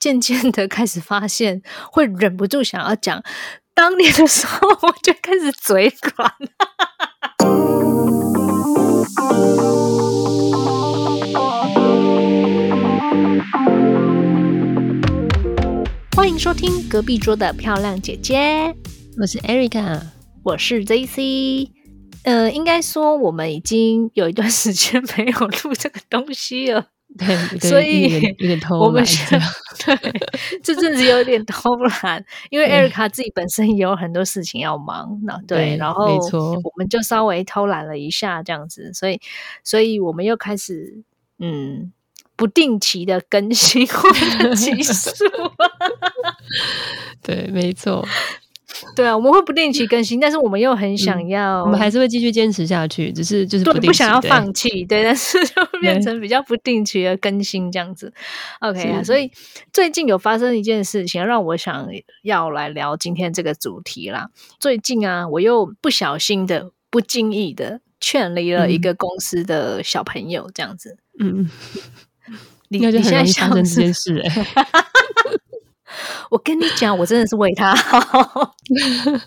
渐渐的开始发现，会忍不住想要讲当年的时候，我就开始嘴软。欢迎收听隔壁桌的漂亮姐姐，我是 Erica，我是 JC。呃，应该说我们已经有一段时间没有录这个东西了。对，所以有点 偷我们懒这样。对这阵子有点偷懒，因为艾瑞卡自己本身也有很多事情要忙，那对，然后没错。我们就稍微偷懒了一下，这样子，所以，所以我们又开始嗯不定期的更新我们的集数，对，没错，对啊，我们会不定期更新，但是我们又很想要，嗯我们还是会继续坚持下去，只是就是对，定不想要放弃，对，但是 就变对成比较不定期的更新这样子。OK 啊，所以最近有发生一件事情，让我想要来聊今天这个主题啦。最近啊，我又不小心的、不经意的劝离了一嗯。个公司的小朋友，这样子。嗯，你现在很容易发像是生这件事哎、我跟你讲，我真的是为他好。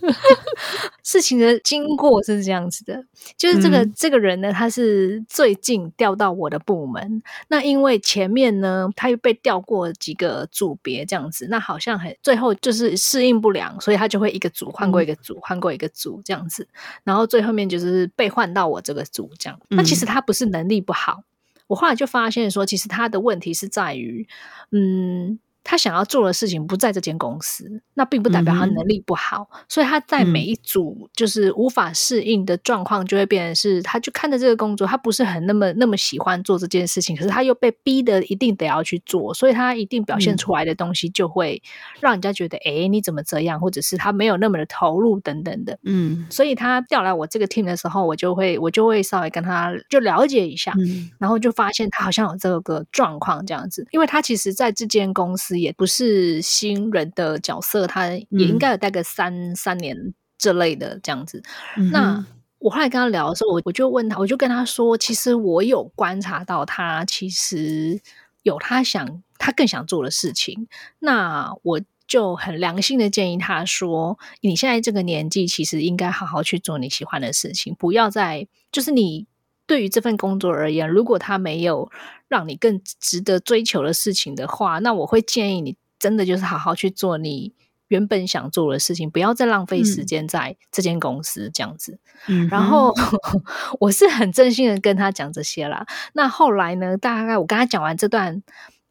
事情的经过是这样子的，就是这个、嗯这个人呢，他是最近调到我的部门。那因为前面呢，他又被调过几个组别这样子，那好像很最后就是适应不良，所以他就会一个组换过一个组，换过一个组这样子。然后最后面就是被换到我这个组这样。那其实他不是能力不好，我后来就发现说，其实他的问题是在于，嗯，他想要做的事情不在这间公司，那并不代表他能力不好，所以他在每嗯。一组就是无法适应的状况，就会变成是，他就看着这个工作，他不是很那么那么喜欢做这件事情，可是他又被逼的一定得要去做，所以他一定表现嗯。出来的东西就会让人家觉得，哎，你怎么这样，或者是他没有那么的投入等等的。嗯。所以他调来我这个 team 的时候，我就会我就会稍微跟他就了解一下，嗯。然后就发现他好像有这个状况这样子，因为他其实在这间公司也不是新人的角色，他也应该有待个三、三年这类的这样子。嗯那我后来跟他聊的时候，我我就问他，我就跟他说，其实我有观察到他其实有他想他更想做的事情，那我。就很良心的建议他说：“你现在这个年纪，其实应该好好去做你喜欢的事情，不要再就是你对于这份工作而言，如果他没有让你更值得追求的事情的话，那我会建议你真的就是好好去做你原本想做的事情，不要再浪费时嗯间在这间公司这样子。嗯然后 我是很真心的跟他讲这些啦。那后来呢，大概我跟他讲完这段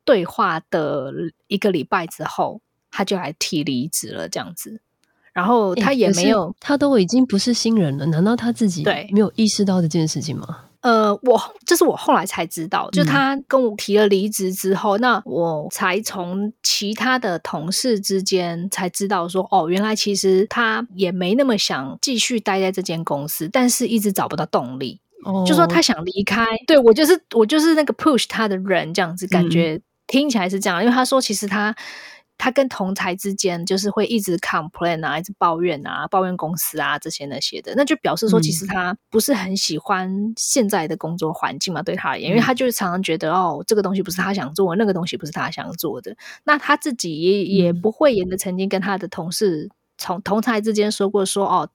对话的一个礼拜之后，他就来提离职了，这样子。然后他也没有，他都已经不是新人了，难道他自己对没有意识到这件事情吗？呃，我这是我后来才知道，就嗯他跟我提了离职之后，那我才从其他的同事之间才知道说，哦，原来其实他也没那么想继续待在这间公司，但是一直找不到动力。哦就说他想离开，对我就是我就是那个 push 他的人，这样子感嗯觉、听起来是这样，因为他说其实他他跟同才之间就是会一直 complain 啊，一直抱怨啊，抱怨公司啊这些那些的，那就表示说嗯其实他不是很喜欢现在的工作环境嘛，对他而言，因为嗯。他就是常常觉得哦，这个东西不是他想做，那个东西不是他想做的，那他自己也也嗯。不会也的曾经跟他的同事。从同才之间说过说哦，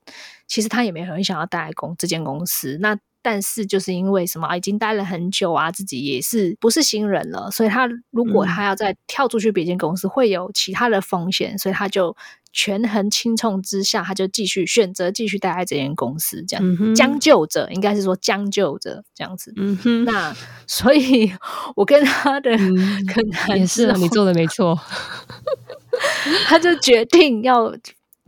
其实他也没有很想要待在公这间公司，那但是就是因为什么、啊已经待了很久啊，自己也是不是新人了，所以他如果嗯他要再跳出去别间公司，会有其他的风险，所以他就权衡轻重之下，他就继续选择继续待在这间公司，这样、嗯将就着，应该是说将就着这样子。嗯哼，那所以，我跟他的嗯可能也是啊，你做的没错。他就决定要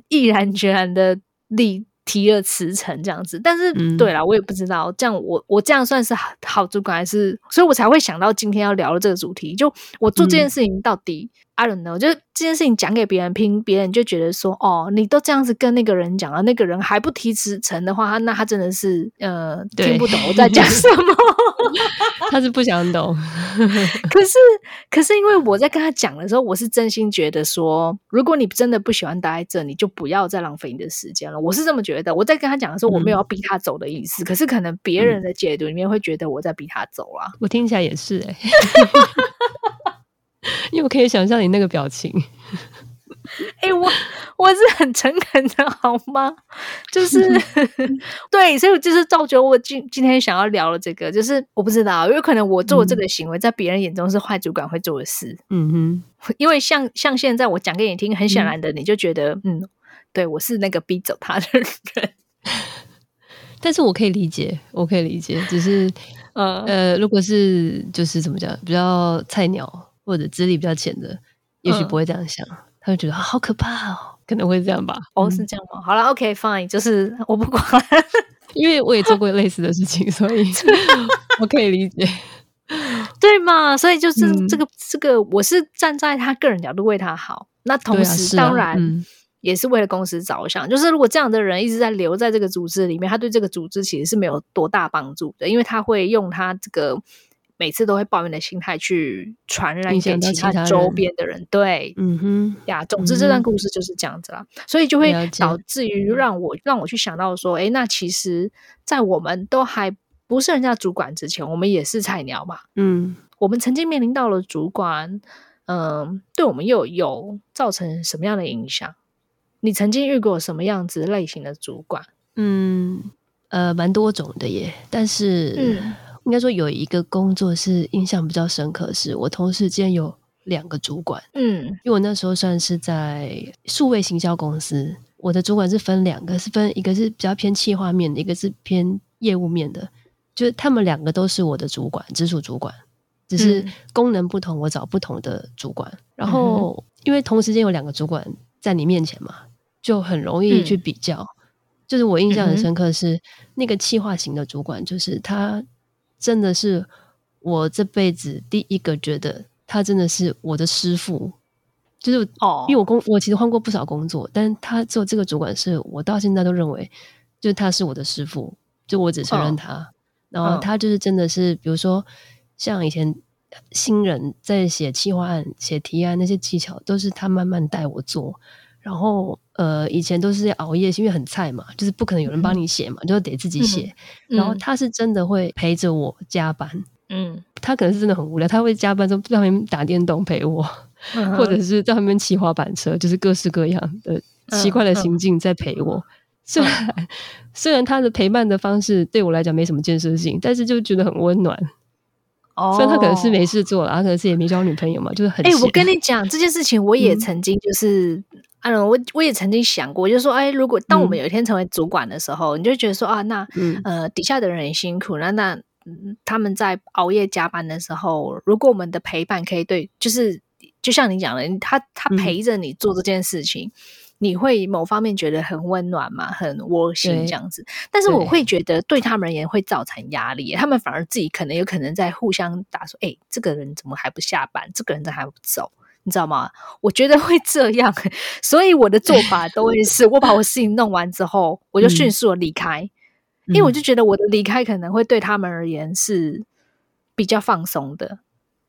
毅然决然的离提了辞呈这样子。但是，嗯对了，我也不知道，这样我我这样算是好好主管还是？所以我才会想到今天要聊的这个主题。就我做这件事情到底、I don't know，就是这件事情讲给别人听，别人就觉得说，哦，你都这样子跟那个人讲了，那个人还不提辞呈的话，那他真的是呃听不懂我在讲什么。他是不想懂，可是，可是因为我在跟他讲的时候，我是真心觉得说，如果你真的不喜欢待在这，你就不要再浪费你的时间了。我是这么觉得。我在跟他讲的时候，我没有要逼他走的意思，可是可能别人的解读里面会觉得我在逼他走啊。我听起来也是哎、因为我可以想象你那个表情。哎，我我是很诚恳的，好吗？就是 对，所以就是造就我今今天想要聊的这个，就是我不知道，有可能我做这个行为，在别人眼中是坏主管会做的事。嗯哼，因为像像现在我讲给你听，很显然的，你就觉得嗯，对我是那个逼走他的人。但是我可以理解，我可以理解，只是呃呃，如果是就是怎么讲，比较菜鸟或者资历比较浅的，也许不会这样想。他会觉得好可怕哦，可能会这样吧。哦，是这样吗？好了，OK，Fine，就是我不管，因为我也做过类似的事情，所以 我可以理解，对嘛？所以就是这个这个，我是站在他个人角度为他好，那同时当然也是为了公司着想。就是如果这样的人一直在留在这个组织里面，他对这个组织其实是没有多大帮助的，因为他会用他这个。每次都会抱怨的心态去传染给其他周边的人，对，嗯哼，呀，总之这段故事就是这样子啦，所以就会导致于让我让我去想到说，哎，那其实，在我们都还不是人家主管之前，我们也是菜鸟嘛，嗯，我们曾经面临到了主管，嗯，对我们又有造成什么样的影响？你曾经遇过什么样子类型的主管？嗯，呃，蛮多种的耶，但是，嗯。应该说有一个工作是印象比较深刻，是我同时间有两个主管。嗯，因为我那时候算是在数位行销公司，我的主管是分两个，是分一个是比较偏企划面的，一个是偏业务面的。就是他们两个都是我的主管，直属主管，只是功能不同，我找不同的主管。然后因为同时间有两个主管在你面前嘛，就很容易去比较。就是我印象很深刻是那个企划型的主管，就是他。真的是我这辈子第一个觉得他真的是我的师傅，就是哦，因为我工我其实换过不少工作，但他做这个主管是我到现在都认为，就他是我的师傅，就我只承认他。然后他就是真的是，比如说像以前新人在写企划案、写提案那些技巧，都是他慢慢带我做。然后，呃，以前都是熬夜，因为很菜嘛，就是不可能有人帮你写嘛，就得自己写。然后他是真的会陪着我加班，嗯，他可能是真的很无聊，他会加班在旁边打电动陪我，或者是在旁边骑滑板车，就是各式各样的奇怪的行径在陪我。虽然虽然他的陪伴的方式对我来讲没什么建设性，但是就觉得很温暖。哦，虽然他可能是没事做了，他可能是也没交女朋友嘛，就是很。哎，我跟你讲这件事情，我也曾经就是。啊，我我也曾经想过，就是说，哎，如果当我们有一天成为主管的时候，你就觉得说啊，那呃，底下的人很辛苦，那那他们在熬夜加班的时候，如果我们的陪伴可以对，就是就像你讲的，他他陪着你做这件事情，你会某方面觉得很温暖嘛，很窝心这样子。但是我会觉得对他们而言会造成压力，他们反而自己可能有可能在互相打说，哎，这个人怎么还不下班？这个人怎么还不走？你知道吗？我觉得会这样，所以我的做法都会是我把我事情弄完之后，我就迅速的离开，因为我就觉得我的离开可能会对他们而言是比较放松的。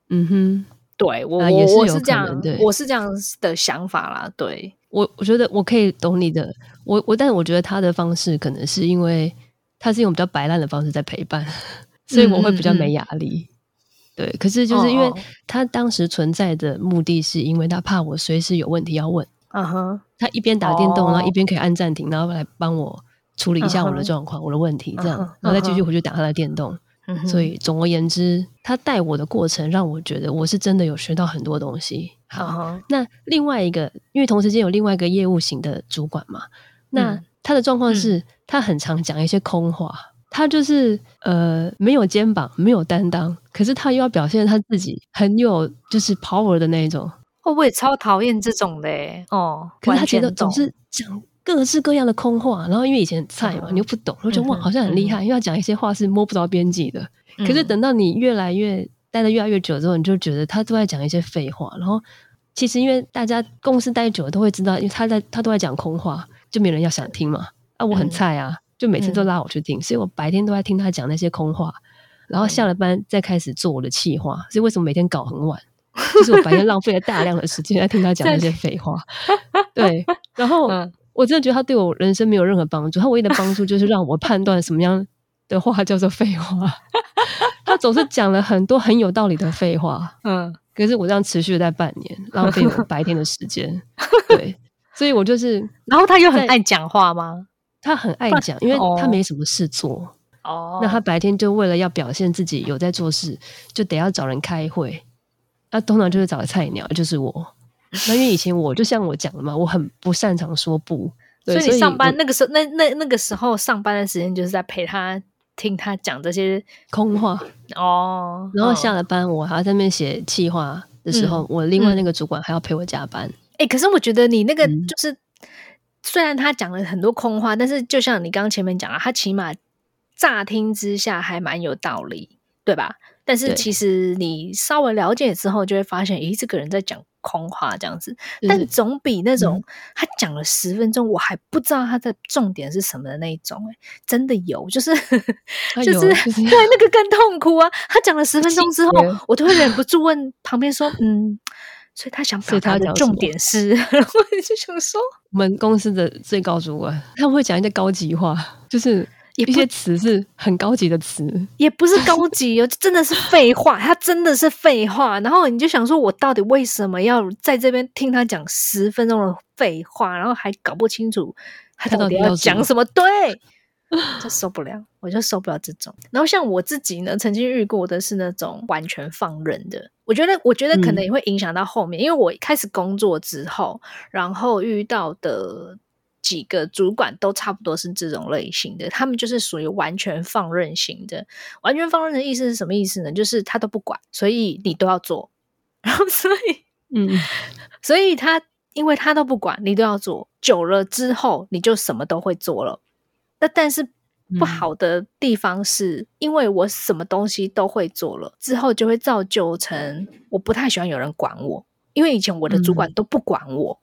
嗯哼，对我我我是这样，我是这样的想法啦。对我，我觉得我可以懂你的，我我，但是我觉得他的方式可能是因为他是用比较白烂的方式在陪伴，所以我会比较没压力。对，可是就是因为他当时存在的目的是因为他怕我随时有问题要问，嗯哼，他一边打电动，然后一边可以按暂停，然后来帮我处理一下我的状况、我的问题，这样，然后再继续回去打他的电动。所以总而言之，他带我的过程让我觉得我是真的有学到很多东西。好，那另外一个，因为同时间有另外一个业务型的主管嘛，那他的状况是他很常讲一些空话。他就是呃没有肩膀，没有担当，可是他又要表现他自己很有就是 power 的那一种。会不会超讨厌这种的？哦，可是他觉得总是讲各式各样的空话，然后因为以前菜嘛，你又不懂，我觉得哇好像很厉害，因为要讲一些话是摸不着边际的。可是等到你越来越待的越来越久之后，你就觉得他都在讲一些废话。然后其实因为大家公司待久了都会知道，因为他在他都在讲空话，就没人要想听嘛。啊，我很菜啊。就每次都拉我去听，所以我白天都在听他讲那些空话，然后下了班再开始做我的气话。所以为什么每天搞很晚？就是我白天浪费了大量的时间在听他讲那些废话。对，然后我真的觉得他对我人生没有任何帮助。他唯一的帮助就是让我判断什么样的话叫做废话。他总是讲了很多很有道理的废话。嗯，可是我这样持续了在半年，浪费我白天的时间。对，所以我就是，然后他又很爱讲话吗？他很爱讲，因为他没什么事做。哦，那他白天就为了要表现自己有在做事，就得要找人开会。那通常就是找菜鸟，就是我。那因为以前我就像我讲的嘛，我很不擅长说不。所以你上班那个时候，那那那个时候上班的时间就是在陪他听他讲这些空话哦。然后下了班，我还要在那边写企划的时候，我另外那个主管还要陪我加班。哎，可是我觉得你那个就是，虽然他讲了很多空话，但是就像你刚刚前面讲了，他起码乍听之下还蛮有道理，对吧？但是其实你稍微了解之后，就会发现，咦，这个人在讲空话这样子。但总比那种他讲了十分钟，我还不知道他的重点是什么的那一种，哎，真的有，就是 就是 对那个更痛苦啊。他讲了十分钟之后，我都会忍不住问旁边说，嗯，所以他想表达的重点是，然后就想说，我们公司的最高主管他们会讲一些高级话，就是。一些词是很高级的词，也不是高级哦，真的是废话，他真的是废话。然后你就想说，我到底为什么要在这边听他讲十分钟的废话，然后还搞不清楚他到底要讲什么？对，就受不了，我就受不了这种。然后像我自己呢，曾经遇过的是那种完全放任的，我觉得，我觉得可能也会影响到后面，因为我开始工作之后，然后遇到的。几个主管都差不多是这种类型的，他们就是属于完全放任型的。完全放任的意思是什么意思呢？就是他都不管，所以你都要做。然后，所以，嗯，所以他因为他都不管，你都要做，久了之后你就什么都会做了。那但是不好的地方是，因为我什么东西都会做了之后，就会造就成我不太喜欢有人管我，因为以前我的主管都不管我。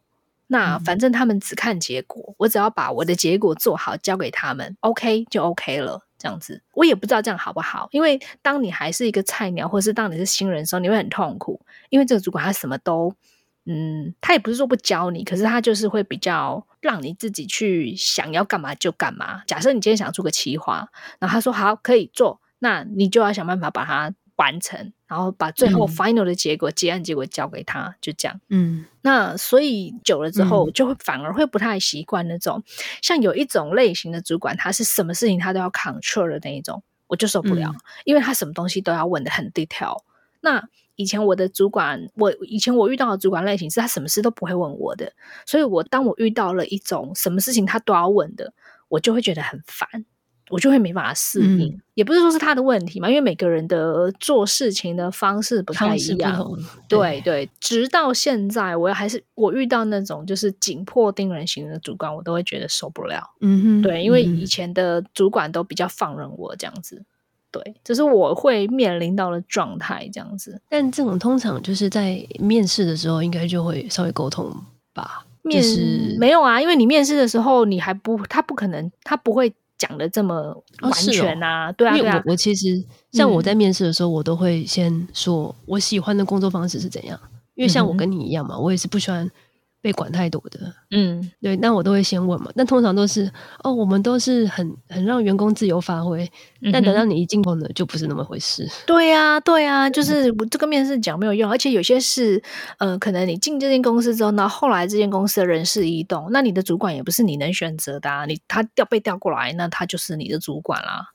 那反正他们只看结果，我只要把我的结果做好，交给他们，OK 就 OK 了。这样子，我也不知道这样好不好。因为当你还是一个菜鸟，或者是当你是新人的时候，你会很痛苦。因为这个主管他什么都，嗯，他也不是说不教你，可是他就是会比较让你自己去想要干嘛就干嘛。假设你今天想出个企划，然后他说好可以做，那你就要想办法把它。完成，然后把最后 final 的结果结案结果交给他，就这样。嗯，那所以久了之后，就会反而会不太习惯那种，像有一种类型的主管，他是什么事情他都要 control 的那一种，我就受不了，因为他什么东西都要问的很 detail。那以前我的主管，我以前我遇到的主管类型是他什么事都不会问我的，所以我当我遇到了一种什么事情他都要问的，我就会觉得很烦。我就会没办法适应，也不是说是他的问题嘛，因为每个人的做事情的方式不太一样。对对，直到现在，我还是我遇到那种就是紧迫盯人型的主管，我都会觉得受不了。嗯哼，对，因为以前的主管都比较放任我这样子，对，这是我会面临到的状态这样子。但这种通常就是在面试的时候，应该就会稍微沟通吧。面试没有啊，因为你面试的时候，你还不，他不可能，他不会。讲的这么完全啊？对啊，对啊我我其实像我在面试的时候，我都会先说我喜欢的工作方式是怎样，因为像我跟你一样嘛，我也是不喜欢。被管太多的，嗯，对，那我都会先问嘛。但通常都是哦，我们都是很很让员工自由发挥。但等到你一进后呢，就不是那么回事。对呀，对呀，就是我这个面试讲没有用，而且有些事呃，可能你进这间公司之后，那后来这间公司的人事异动，那你的主管也不是你能选择的，啊，你他调被调过来，那他就是你的主管啦，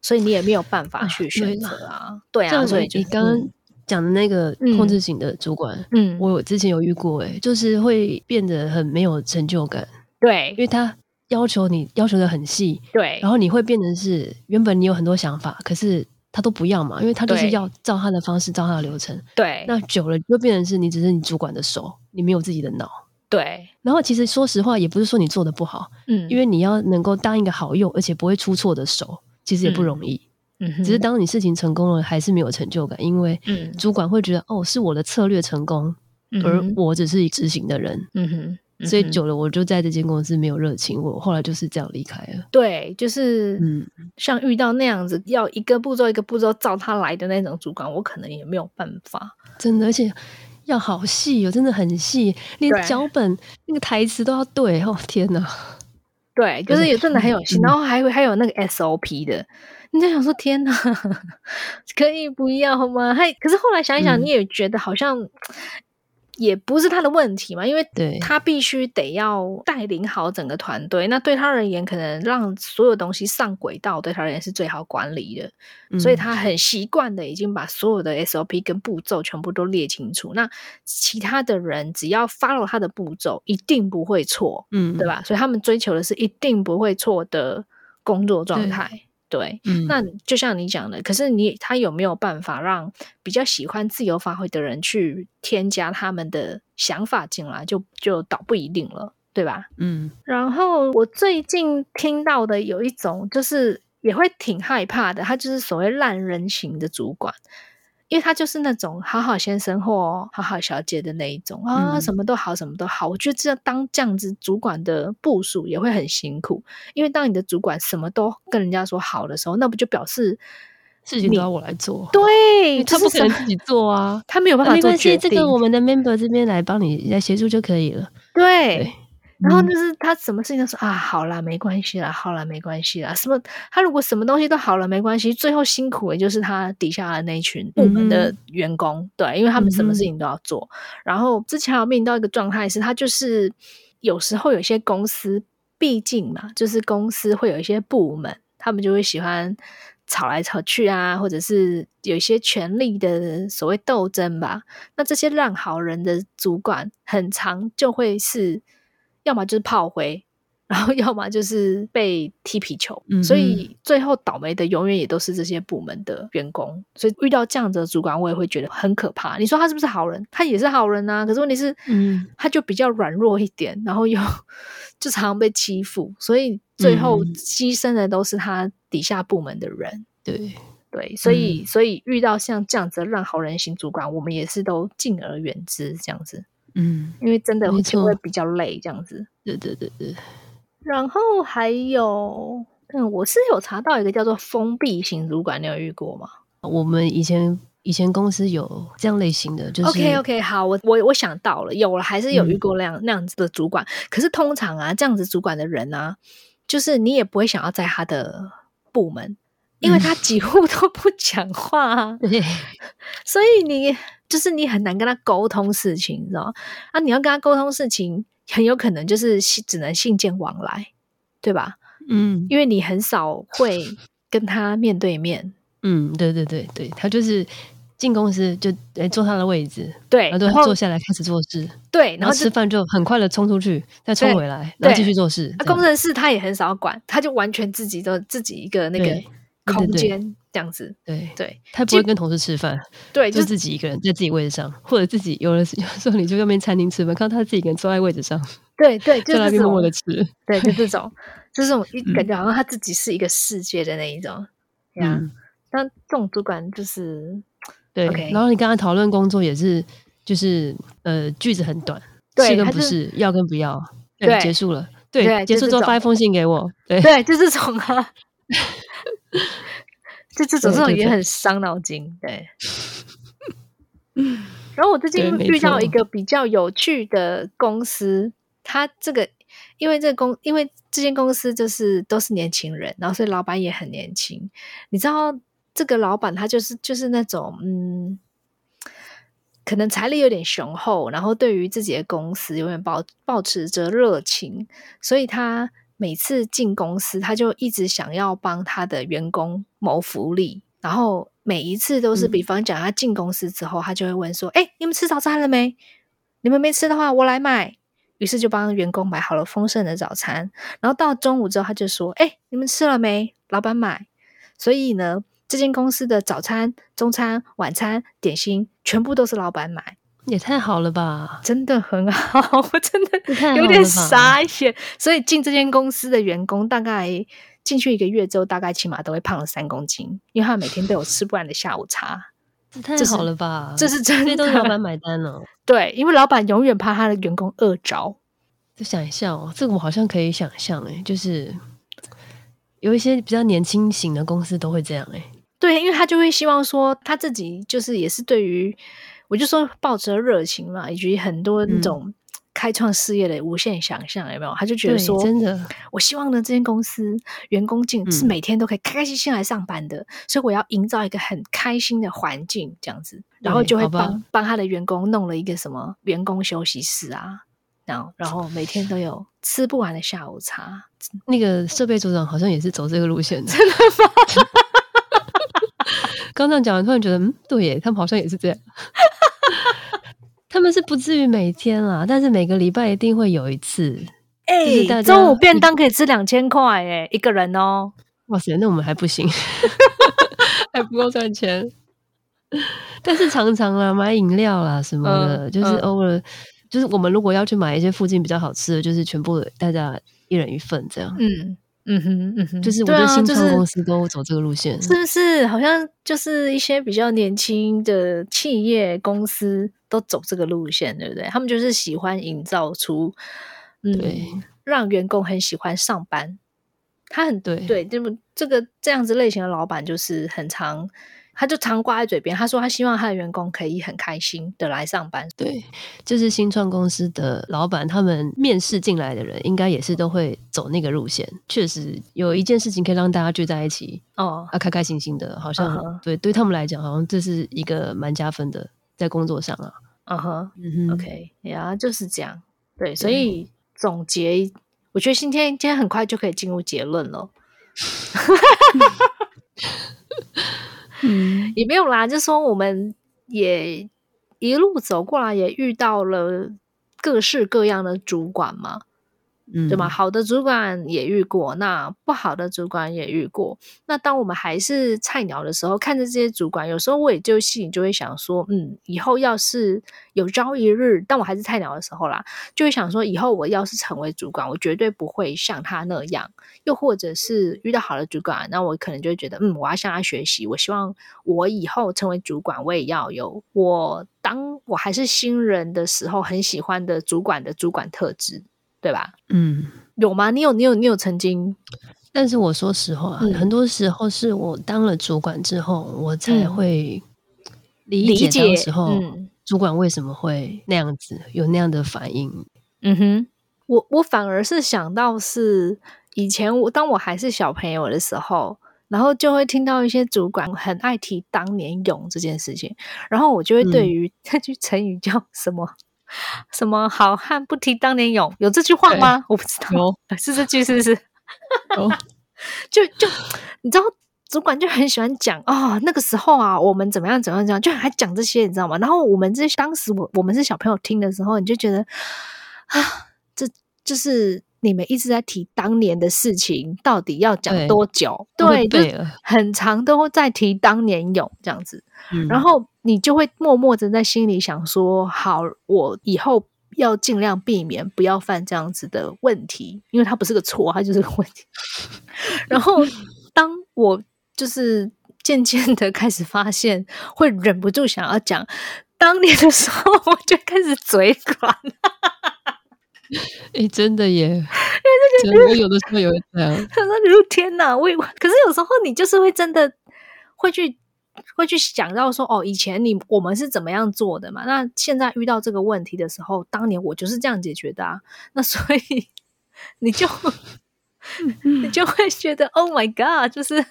所以你也没有办法去选择啊。对啊，所以你刚刚。讲的那个控制型的主管，嗯，我之前有遇过，哎，就是会变得很没有成就感，对，因为他要求你要求的很细，对，然后你会变成是原本你有很多想法，可是他都不要嘛，因为他就是要照他的方式，照他的流程，对，那久了就变成是你只是你主管的手，你没有自己的脑，对，然后其实说实话，也不是说你做的不好，嗯，因为你要能够当一个好用而且不会出错的手，其实也不容易。只是当你事情成功了，还是没有成就感，因为主管会觉得哦，是我的策略成功，而我只是执行的人。嗯哼，所以久了，我就在这间公司没有热情，我后来就是这样离开了。对，就是嗯，像遇到那样子要一个步骤一个步骤照他来的那种主管，我可能也没有办法。真的，而且要好细哦，真的很细，连脚本那个台词都要对。哦，天哪！对，就是也真的很有心，然后还会还有那个 SOP 的。你在想说天哪，可以不要吗？还可是后来想一想，你也觉得好像。也不是他的问题嘛，因为他必须得要带领好整个团队。那对他而言，可能让所有东西上轨道，对他而言是最好管理的。所以他很习惯的已经把所有的 SOP 跟步骤全部都列清楚。那其他的人只要 follow 他的步骤，一定不会错，嗯，对吧？所以他们追求的是一定不会错的工作状态。对，嗯那就像你讲的，可是你他有没有办法让比较喜欢自由发挥的人去添加他们的想法进来，就就倒不一定了，对吧？嗯。然后我最近听到的有一种，就是也会挺害怕的，他就是所谓烂人型的主管。因为他就是那种好好先生或好好小姐的那一种啊，什么都好，什么都好。我觉得这当这样子主管的部署也会很辛苦，因为当你的主管什么都跟人家说好的时候，那不就表示事情都要我来做？对，他不可能自己做啊，他没有办法做决定。这个我们的 member 这边来帮你来协助就可以了。对。然后就是他什么事情都说啊，好啦，没关系啦，好啦，没关系啦。什么？他如果什么东西都好了，没关系，最后辛苦的就是他底下的那群部门的员工，对，因为他们什么事情都要做。然后之前有面临到一个状态是，他就是有时候有些公司，毕竟嘛，就是公司会有一些部门，他们就会喜欢吵来吵去啊，或者是有一些权力的所谓斗争吧。那这些烂好人的主管，很长就会是。要么就是炮灰，然后要么就是被踢皮球，所以最后倒霉的永远也都是这些部门的员工。所以遇到这样的主管，我也会觉得很可怕。你说他是不是好人？他也是好人啊。可是问题是，嗯，他就比较软弱一点，然后又 就常常被欺负，所以最后牺牲的都是他底下部门的人。对对，所以所以遇到像这样子烂好人型主管，我们也是都敬而远之，这样子。嗯，因为真的就会比较累，这样子。对对对对。然后还有，嗯，我是有查到一个叫做封闭型主管，你有遇过吗？我们以前以前公司有这样类型的，就是 OK OK，好，我我我想到了，有了，还是有遇过那样那样子的主管。可是通常啊，这样子主管的人啊，就是你也不会想要在他的部门，因为他几乎都不讲话，对，所以你。就是你很难跟他沟通事情，你知道啊，你要跟他沟通事情，很有可能就是只能信件往来，对吧？嗯，因为你很少会跟他面对面。嗯，对对对对，他就是进公司就哎坐他的位置，对，然后坐下来开始做事，对，然后吃饭就很快的冲出去，再冲回来，然后继续做事。工程师他也很少管，他就完全自己的自己一个那个空间。这样子，对对，他不会跟同事吃饭，对，就自己一个人在自己位置上，或者自己有的 有时候你就外面餐厅吃饭，看到他自己一个人坐在位置上，对对，就那边默默的吃，对，就这种，就这种一感觉好像他自己是一个世界的那一种，嗯，但这种主管就是对，然后你跟他讨论工作也是，就是呃句子很短，是跟不是，要跟不要，对，结束了，对，结束之后发一封信给我，对，对，就这种啊。就这种这种也很伤脑筋，对。然后我最近遇到一个比较有趣的公司，他这个因为这公因为这间公司就是都是年轻人，然后所以老板也很年轻。你知道这个老板他就是就是那种嗯，可能财力有点雄厚，然后对于自己的公司永远保保持着热情，所以他。每次进公司，他就一直想要帮他的员工谋福利，然后每一次都是，比方讲他进公司之后，他就会问说：“哎，你们吃早餐了没？你们没吃的话，我来买。”于是就帮员工买好了丰盛的早餐。然后到中午之后，他就说：“哎，你们吃了没？老板买。”所以呢，这间公司的早餐、中餐、晚餐、点心，全部都是老板买。也太好了吧！真的很好，我真的有点傻眼。所以进这间公司的员工，大概进去一个月之后，大概起码都会胖了三公斤，因为他每天都有吃不完的下午茶。这太好了吧！这是 真的，都是老板买单了。对，因为老板永远怕他的员工饿着。就想一下哦，这个我好像可以想象哎，就是有一些比较年轻型的公司都会这样哎。对，因为他就会希望说他自己就是也是对于。我就说抱着热情嘛，以及很多那种开创事业的无限想象，有没有？他就觉得说，真的，我希望呢，这间公司员工进是每天都可以开开心心来上班的，所以我要营造一个很开心的环境，这样子，然后就会帮帮他的员工弄了一个什么员工休息室啊，然后然后每天都有吃不完的下午茶。那个设备组长好像也是走这个路线的，真的吗？刚刚讲完，突然觉得，嗯，对耶，他们好像也是这样。他们是不至于每天啦，但是每个礼拜一定会有一次。哎，中午便当可以吃两千块，哎，一个人哦。哇塞，那我们还不行，还不够赚钱。但是常常啦，买饮料啦什么的，就是偶尔，就是我们如果要去买一些附近比较好吃的，就是全部大家一人一份这样。嗯。嗯哼嗯哼，就是我觉得新创公司都走这个路线，是不是？好像就是一些比较年轻的企业公司都走这个路线，对不对？他们就是喜欢营造出，嗯，让员工很喜欢上班。他很对对，这么这个这样子类型的老板就是很常。他就常挂在嘴边，他说他希望他的员工可以很开心的来上班。对，就是新创公司的老板，他们面试进来的人，应该也是都会走那个路线。确实有一件事情可以让大家聚在一起，哦，啊，开开心心的，好像对对他们来讲，好像这是一个蛮加分的，在工作上啊。嗯哼，嗯哼，OK，呀，就是这样。对，所以总结，我觉得今天今天很快就可以进入结论了。嗯，也没有啦，就说我们也一路走过来，也遇到了各式各样的主管嘛。对吗？好的主管也遇过，那不好的主管也遇过。那当我们还是菜鸟的时候，看着这些主管，有时候我也就心里就会想说，嗯，以后要是有朝一日，当我还是菜鸟的时候啦，就会想说，以后我要是成为主管，我绝对不会像他那样。又或者是遇到好的主管，那我可能就会觉得，嗯，我要向他学习。我希望我以后成为主管，我也要有我当我还是新人的时候很喜欢的主管的主管特质。对吧？嗯，有吗？你有，你有，你有曾经？但是我说实话，很多时候是我当了主管之后，我才会理解的时候主管为什么会那样子，有那样的反应。嗯哼，我我反而是想到是以前我当我还是小朋友的时候，然后就会听到一些主管很爱提当年勇这件事情，然后我就会对于 那句成语叫什么？什么好汉不提当年勇？有这句话吗？我不知道，是这句是不是？就就你知道，主管就很喜欢讲哦，那个时候啊，我们怎么样怎么样怎样，就还讲这些，你知道吗？然后我们这当时我我们是小朋友听的时候，你就觉得啊，这就是你们一直在提当年的事情，到底要讲多久？对，就很长都在提当年勇这样子，然后。你就会默默的在心里想说：“好，我以后要尽量避免不要犯这样子的问题，因为它不是个错，它就是个问题。”然后，当我就是渐渐的开始发现，会忍不住想要讲当年的时候，我就开始嘴软。哎，真的耶！因为我有的时候也会这样。他说：“你说天哪，我……可是有时候你就是会真的会去。”会去想到说哦，以前你我们是怎么样做的嘛？那现在遇到这个问题的时候，当年我就是这样解决的啊。那所以你就 你就会觉得 Oh my God，就是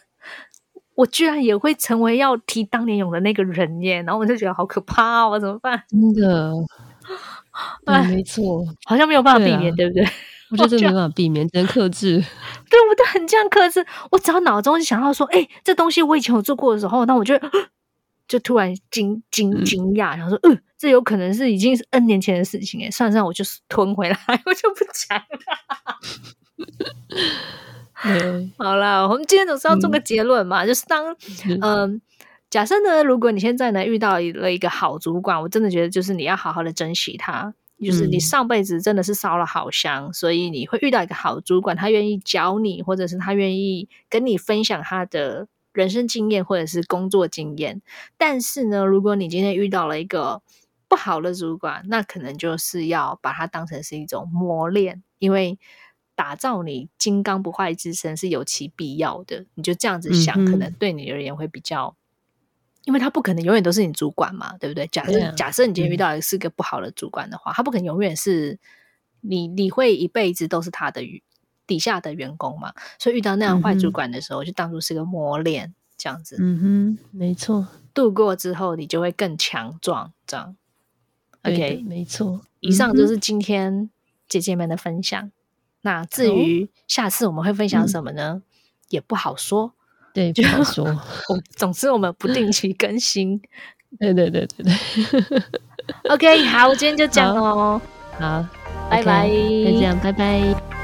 我居然也会成为要提当年勇的那个人耶！然后我就觉得好可怕哦，怎么办？真的，哎，没错，好像没有办法避免，对不对？我觉得这没办法避免，只能克制。对，我都很这样克制。我只要脑中想到说，哎，这东西我以前有做过的时候，那我就 就突然惊惊惊讶，然后说，嗯，这有可能是已经是 N 年前的事情。哎，算算，我就是吞回来，我就不讲了。好了，我们今天总是要做个结论嘛，就是当嗯，假设呢，如果你现在呢遇到了一个好主管，我真的觉得就是你要好好的珍惜他。就是你上辈子真的是烧了好香，所以你会遇到一个好主管，他愿意教你，或者是他愿意跟你分享他的人生经验或者是工作经验。但是呢，如果你今天遇到了一个不好的主管，那可能就是要把它当成是一种磨练，因为打造你金刚不坏之身是有其必要的。你就这样子想，可能对你而言会比较。因为他不可能永远都是你主管嘛，对不对？假设假设你今天遇到的是个不好的主管的话，他不可能永远是你，你会一辈子都是他的底下的员工嘛？所以遇到那样坏主管的时候，就当做是个磨练，这样子。嗯哼，没错。度过之后，你就会更强壮。这样，OK，没错。以上就是今天姐姐们的分享。那至于下次我们会分享什么呢？也不好说。对，不好说。我总之我们不定期更新。对对对对对。OK，好，我今天就这样哦。好，拜拜。就这样，拜拜。